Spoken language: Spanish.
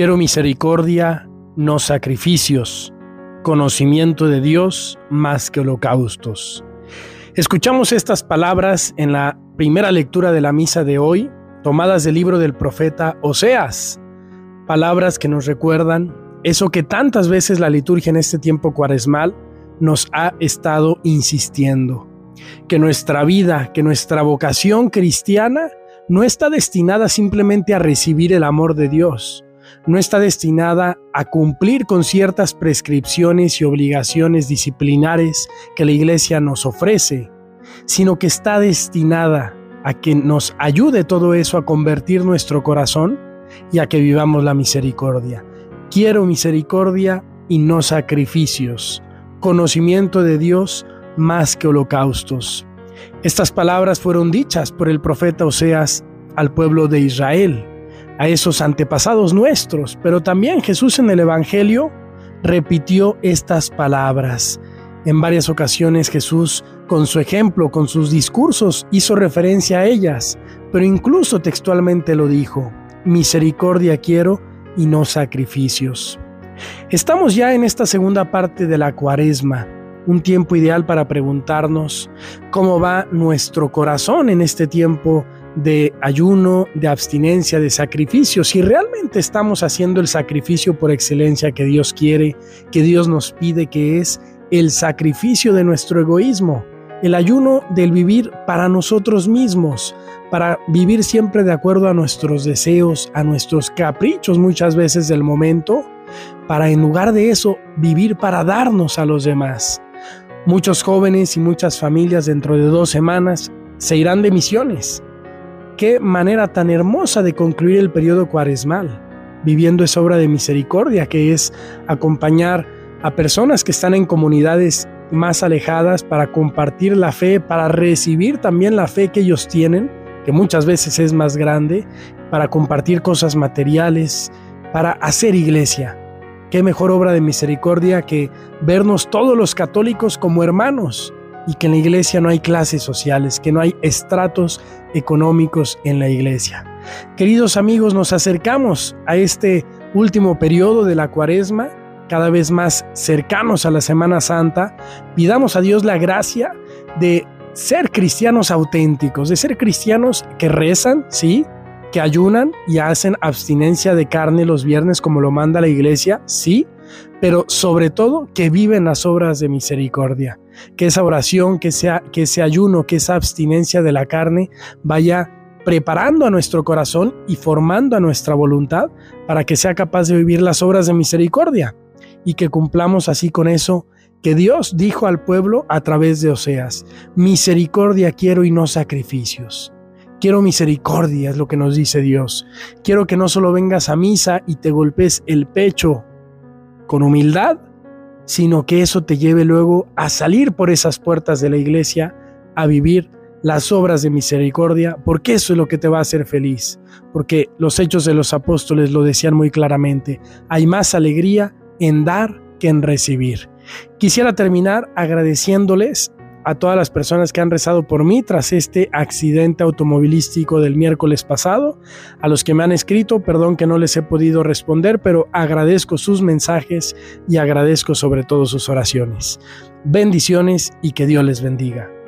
Quiero misericordia, no sacrificios, conocimiento de Dios más que holocaustos. Escuchamos estas palabras en la primera lectura de la misa de hoy, tomadas del libro del profeta Oseas, palabras que nos recuerdan eso que tantas veces la liturgia en este tiempo cuaresmal nos ha estado insistiendo, que nuestra vida, que nuestra vocación cristiana no está destinada simplemente a recibir el amor de Dios, no está destinada a cumplir con ciertas prescripciones y obligaciones disciplinares que la Iglesia nos ofrece, sino que está destinada a que nos ayude todo eso a convertir nuestro corazón y a que vivamos la misericordia. Quiero misericordia y no sacrificios, conocimiento de Dios más que holocaustos. Estas palabras fueron dichas por el profeta Oseas al pueblo de Israel a esos antepasados nuestros, pero también Jesús en el Evangelio repitió estas palabras. En varias ocasiones Jesús, con su ejemplo, con sus discursos, hizo referencia a ellas, pero incluso textualmente lo dijo, misericordia quiero y no sacrificios. Estamos ya en esta segunda parte de la cuaresma, un tiempo ideal para preguntarnos cómo va nuestro corazón en este tiempo de ayuno, de abstinencia, de sacrificio, si realmente estamos haciendo el sacrificio por excelencia que Dios quiere, que Dios nos pide, que es el sacrificio de nuestro egoísmo, el ayuno del vivir para nosotros mismos, para vivir siempre de acuerdo a nuestros deseos, a nuestros caprichos muchas veces del momento, para en lugar de eso vivir para darnos a los demás. Muchos jóvenes y muchas familias dentro de dos semanas se irán de misiones qué manera tan hermosa de concluir el periodo cuaresmal, viviendo esa obra de misericordia que es acompañar a personas que están en comunidades más alejadas para compartir la fe, para recibir también la fe que ellos tienen, que muchas veces es más grande, para compartir cosas materiales, para hacer iglesia. Qué mejor obra de misericordia que vernos todos los católicos como hermanos y que en la iglesia no hay clases sociales, que no hay estratos económicos en la iglesia. Queridos amigos, nos acercamos a este último periodo de la cuaresma, cada vez más cercanos a la Semana Santa. Pidamos a Dios la gracia de ser cristianos auténticos, de ser cristianos que rezan, sí, que ayunan y hacen abstinencia de carne los viernes como lo manda la iglesia, sí, pero sobre todo que viven las obras de misericordia, que esa oración, que, sea, que ese ayuno, que esa abstinencia de la carne vaya preparando a nuestro corazón y formando a nuestra voluntad para que sea capaz de vivir las obras de misericordia y que cumplamos así con eso que Dios dijo al pueblo a través de Oseas, misericordia quiero y no sacrificios. Quiero misericordia, es lo que nos dice Dios. Quiero que no solo vengas a misa y te golpes el pecho con humildad, sino que eso te lleve luego a salir por esas puertas de la iglesia, a vivir las obras de misericordia, porque eso es lo que te va a hacer feliz, porque los hechos de los apóstoles lo decían muy claramente, hay más alegría en dar que en recibir. Quisiera terminar agradeciéndoles a todas las personas que han rezado por mí tras este accidente automovilístico del miércoles pasado, a los que me han escrito, perdón que no les he podido responder, pero agradezco sus mensajes y agradezco sobre todo sus oraciones. Bendiciones y que Dios les bendiga.